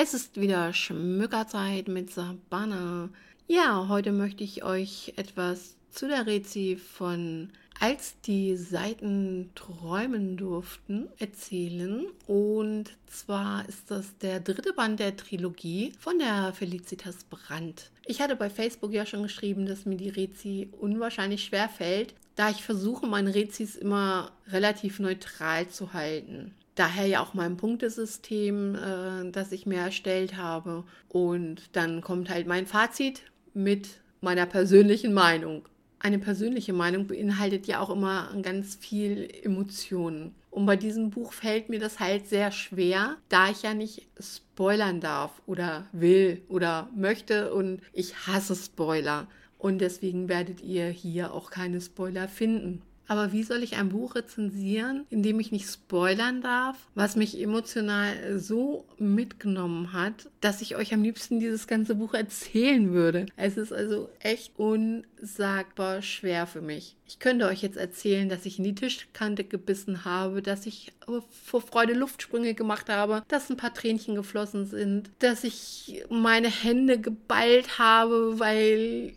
Es ist wieder Schmückerzeit mit Sabana. Ja, heute möchte ich euch etwas zu der Rezi von Als die Seiten träumen durften erzählen. Und zwar ist das der dritte Band der Trilogie von der Felicitas Brandt. Ich hatte bei Facebook ja schon geschrieben, dass mir die Rezi unwahrscheinlich schwer fällt, da ich versuche, meine Rezis immer relativ neutral zu halten. Daher ja auch mein Punktesystem, äh, das ich mir erstellt habe. Und dann kommt halt mein Fazit mit meiner persönlichen Meinung. Eine persönliche Meinung beinhaltet ja auch immer ganz viel Emotionen. Und bei diesem Buch fällt mir das halt sehr schwer, da ich ja nicht spoilern darf oder will oder möchte und ich hasse Spoiler. Und deswegen werdet ihr hier auch keine Spoiler finden. Aber wie soll ich ein Buch rezensieren, in dem ich nicht spoilern darf, was mich emotional so mitgenommen hat, dass ich euch am liebsten dieses ganze Buch erzählen würde? Es ist also echt unsagbar schwer für mich. Ich könnte euch jetzt erzählen, dass ich in die Tischkante gebissen habe, dass ich vor Freude Luftsprünge gemacht habe, dass ein paar Tränchen geflossen sind, dass ich meine Hände geballt habe, weil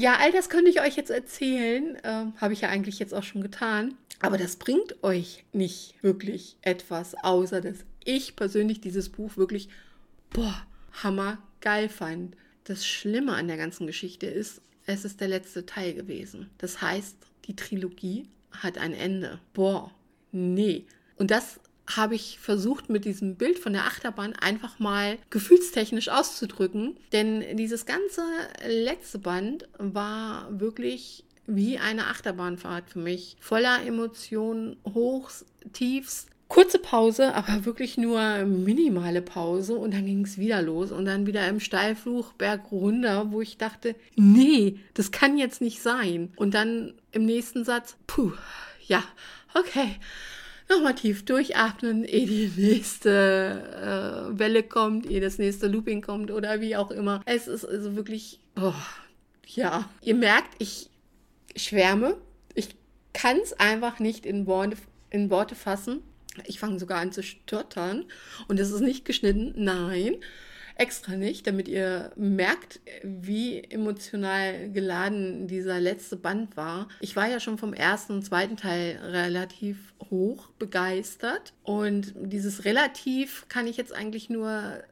ja, all das könnte ich euch jetzt erzählen. Ähm, Habe ich ja eigentlich jetzt auch schon getan. Aber das bringt euch nicht wirklich etwas, außer dass ich persönlich dieses Buch wirklich, boah, hammergeil fand. Das Schlimme an der ganzen Geschichte ist, es ist der letzte Teil gewesen. Das heißt, die Trilogie hat ein Ende. Boah, nee. Und das habe ich versucht, mit diesem Bild von der Achterbahn einfach mal gefühlstechnisch auszudrücken. Denn dieses ganze letzte Band war wirklich wie eine Achterbahnfahrt für mich. Voller Emotionen, Hochs, Tiefs. Kurze Pause, aber wirklich nur minimale Pause und dann ging es wieder los und dann wieder im Steilfluch berg runter, wo ich dachte, nee, das kann jetzt nicht sein. Und dann im nächsten Satz, puh, ja, okay nochmal tief durchatmen, ehe die nächste äh, Welle kommt, ehe das nächste Looping kommt oder wie auch immer. Es ist also wirklich, oh, ja. Ihr merkt, ich schwärme. Ich kann es einfach nicht in Worte, in Worte fassen. Ich fange sogar an zu stottern und es ist nicht geschnitten. Nein extra nicht, damit ihr merkt, wie emotional geladen dieser letzte Band war. Ich war ja schon vom ersten und zweiten Teil relativ hoch begeistert und dieses relativ kann ich jetzt eigentlich nur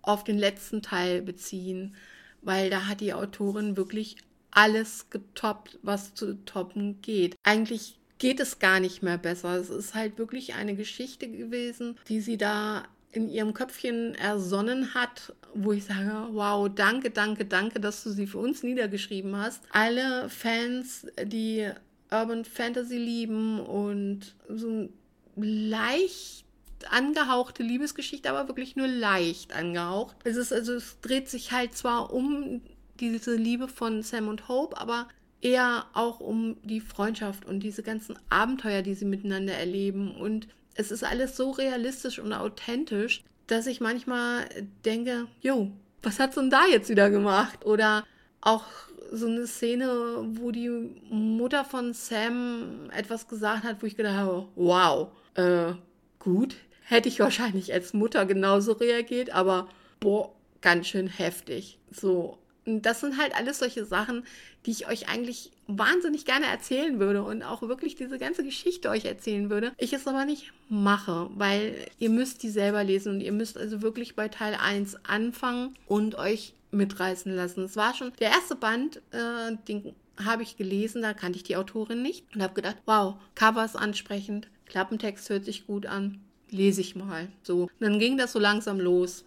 auf den letzten Teil beziehen, weil da hat die Autorin wirklich alles getoppt, was zu toppen geht. Eigentlich geht es gar nicht mehr besser. Es ist halt wirklich eine Geschichte gewesen, die sie da in ihrem Köpfchen ersonnen hat, wo ich sage, wow, danke, danke, danke, dass du sie für uns niedergeschrieben hast. Alle Fans, die Urban Fantasy lieben und so leicht angehauchte Liebesgeschichte, aber wirklich nur leicht angehaucht. Es ist also, es dreht sich halt zwar um diese Liebe von Sam und Hope, aber eher auch um die Freundschaft und diese ganzen Abenteuer, die sie miteinander erleben und es ist alles so realistisch und authentisch, dass ich manchmal denke, jo, was hat denn da jetzt wieder gemacht? Oder auch so eine Szene, wo die Mutter von Sam etwas gesagt hat, wo ich gedacht habe, wow, äh, gut, hätte ich wahrscheinlich als Mutter genauso reagiert, aber boah, ganz schön heftig. So, das sind halt alles solche Sachen, die ich euch eigentlich wahnsinnig gerne erzählen würde und auch wirklich diese ganze Geschichte euch erzählen würde. Ich es aber nicht mache, weil ihr müsst die selber lesen und ihr müsst also wirklich bei Teil 1 anfangen und euch mitreißen lassen. Es war schon der erste Band, äh, den habe ich gelesen, da kannte ich die Autorin nicht und habe gedacht, wow, Cover ist ansprechend, Klappentext hört sich gut an, lese ich mal. So, und dann ging das so langsam los.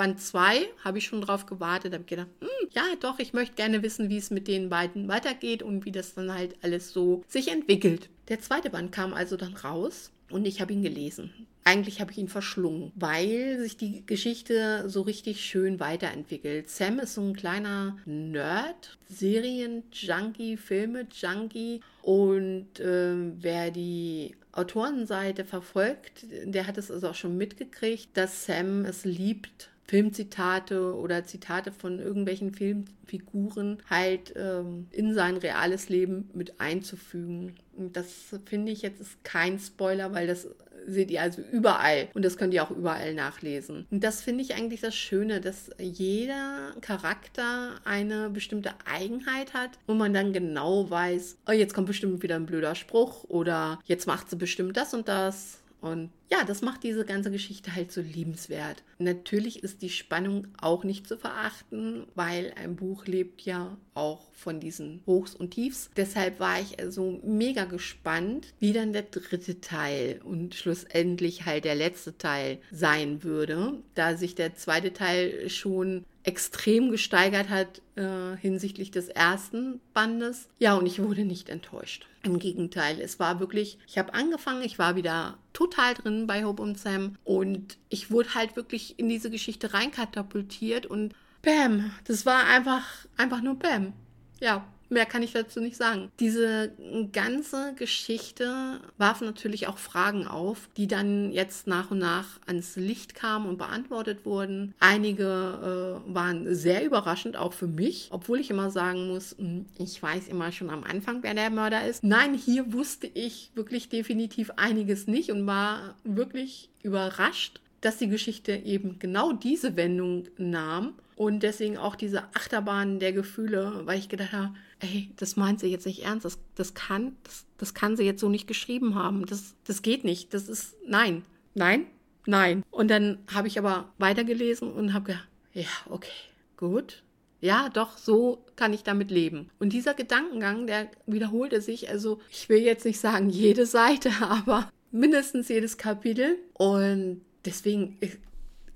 Band 2 habe ich schon drauf gewartet, habe gedacht, hm, ja, doch, ich möchte gerne wissen, wie es mit den beiden weitergeht und wie das dann halt alles so sich entwickelt. Der zweite Band kam also dann raus und ich habe ihn gelesen. Eigentlich habe ich ihn verschlungen, weil sich die Geschichte so richtig schön weiterentwickelt. Sam ist so ein kleiner Nerd, Serien-Junkie, Filme-Junkie und äh, wer die Autorenseite verfolgt, der hat es also auch schon mitgekriegt, dass Sam es liebt, Filmzitate oder Zitate von irgendwelchen Filmfiguren halt ähm, in sein reales Leben mit einzufügen. Und das finde ich jetzt ist kein Spoiler, weil das seht ihr also überall und das könnt ihr auch überall nachlesen. Und das finde ich eigentlich das Schöne, dass jeder Charakter eine bestimmte Eigenheit hat, wo man dann genau weiß, oh, jetzt kommt bestimmt wieder ein blöder Spruch oder jetzt macht sie bestimmt das und das und ja, das macht diese ganze Geschichte halt so liebenswert. Natürlich ist die Spannung auch nicht zu verachten, weil ein Buch lebt ja auch von diesen Hochs und Tiefs. Deshalb war ich also mega gespannt, wie dann der dritte Teil und schlussendlich halt der letzte Teil sein würde, da sich der zweite Teil schon extrem gesteigert hat äh, hinsichtlich des ersten Bandes. Ja, und ich wurde nicht enttäuscht. Im Gegenteil, es war wirklich, ich habe angefangen, ich war wieder total drin bei Hope und Sam und ich wurde halt wirklich in diese Geschichte reinkatapultiert und Bam, das war einfach, einfach nur Bam. Ja, Mehr kann ich dazu nicht sagen. Diese ganze Geschichte warf natürlich auch Fragen auf, die dann jetzt nach und nach ans Licht kamen und beantwortet wurden. Einige äh, waren sehr überraschend, auch für mich, obwohl ich immer sagen muss, hm, ich weiß immer schon am Anfang, wer der Mörder ist. Nein, hier wusste ich wirklich definitiv einiges nicht und war wirklich überrascht, dass die Geschichte eben genau diese Wendung nahm und deswegen auch diese Achterbahn der Gefühle, weil ich gedacht habe, ey, das meint sie jetzt nicht ernst, das, das kann, das, das kann sie jetzt so nicht geschrieben haben, das, das geht nicht, das ist, nein, nein, nein. Und dann habe ich aber weitergelesen und habe gedacht, ja, okay, gut, ja, doch, so kann ich damit leben. Und dieser Gedankengang, der wiederholte sich, also ich will jetzt nicht sagen jede Seite, aber mindestens jedes Kapitel. Und deswegen,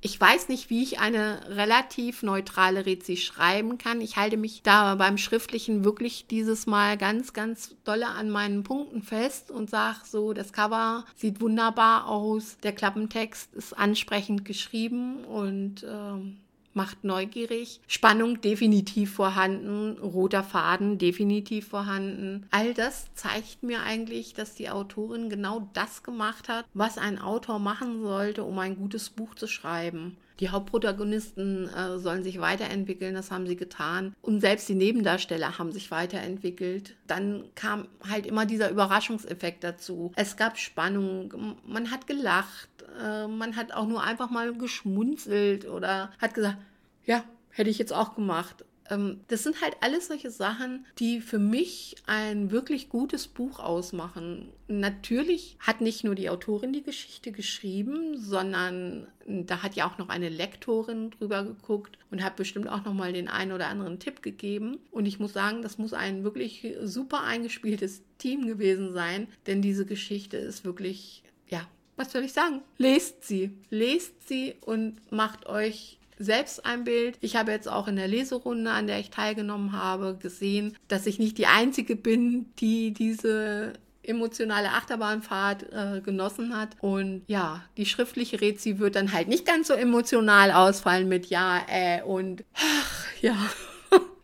ich weiß nicht, wie ich eine relativ neutrale Rezi schreiben kann. Ich halte mich da beim Schriftlichen wirklich dieses Mal ganz, ganz dolle an meinen Punkten fest und sage so, das Cover sieht wunderbar aus, der Klappentext ist ansprechend geschrieben und ähm, macht neugierig. Spannung definitiv vorhanden, roter Faden definitiv vorhanden. All das zeigt mir eigentlich, dass die Autorin genau das gemacht hat, was ein Autor machen sollte, um ein gutes Buch zu schreiben. Die Hauptprotagonisten äh, sollen sich weiterentwickeln, das haben sie getan. Und selbst die Nebendarsteller haben sich weiterentwickelt. Dann kam halt immer dieser Überraschungseffekt dazu. Es gab Spannung, man hat gelacht, äh, man hat auch nur einfach mal geschmunzelt oder hat gesagt, ja, hätte ich jetzt auch gemacht. Ähm, das sind halt alles solche Sachen, die für mich ein wirklich gutes Buch ausmachen. Natürlich hat nicht nur die Autorin die Geschichte geschrieben, sondern da hat ja auch noch eine Lektorin drüber geguckt und hat bestimmt auch noch mal den einen oder anderen Tipp gegeben. Und ich muss sagen, das muss ein wirklich super eingespieltes Team gewesen sein, denn diese Geschichte ist wirklich, ja, was soll ich sagen? Lest sie, lest sie und macht euch selbst ein Bild. Ich habe jetzt auch in der Leserunde, an der ich teilgenommen habe, gesehen, dass ich nicht die Einzige bin, die diese emotionale Achterbahnfahrt äh, genossen hat. Und ja, die schriftliche Rezi wird dann halt nicht ganz so emotional ausfallen mit Ja, äh und ach, ja.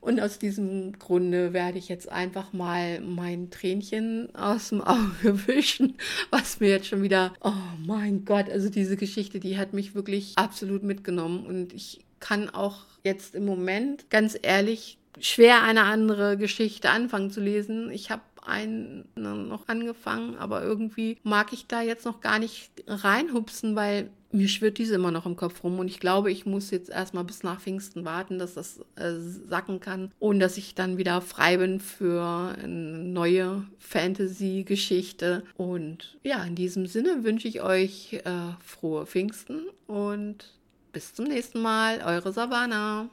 Und aus diesem Grunde werde ich jetzt einfach mal mein Tränchen aus dem Auge wischen, was mir jetzt schon wieder, oh mein Gott, also diese Geschichte, die hat mich wirklich absolut mitgenommen und ich kann auch jetzt im Moment ganz ehrlich schwer eine andere Geschichte anfangen zu lesen. Ich einen noch angefangen, aber irgendwie mag ich da jetzt noch gar nicht reinhupsen, weil mir schwirrt diese immer noch im Kopf rum und ich glaube, ich muss jetzt erstmal bis nach Pfingsten warten, dass das äh, sacken kann und dass ich dann wieder frei bin für eine neue Fantasy-Geschichte. Und ja, in diesem Sinne wünsche ich euch äh, frohe Pfingsten und bis zum nächsten Mal, eure Savannah.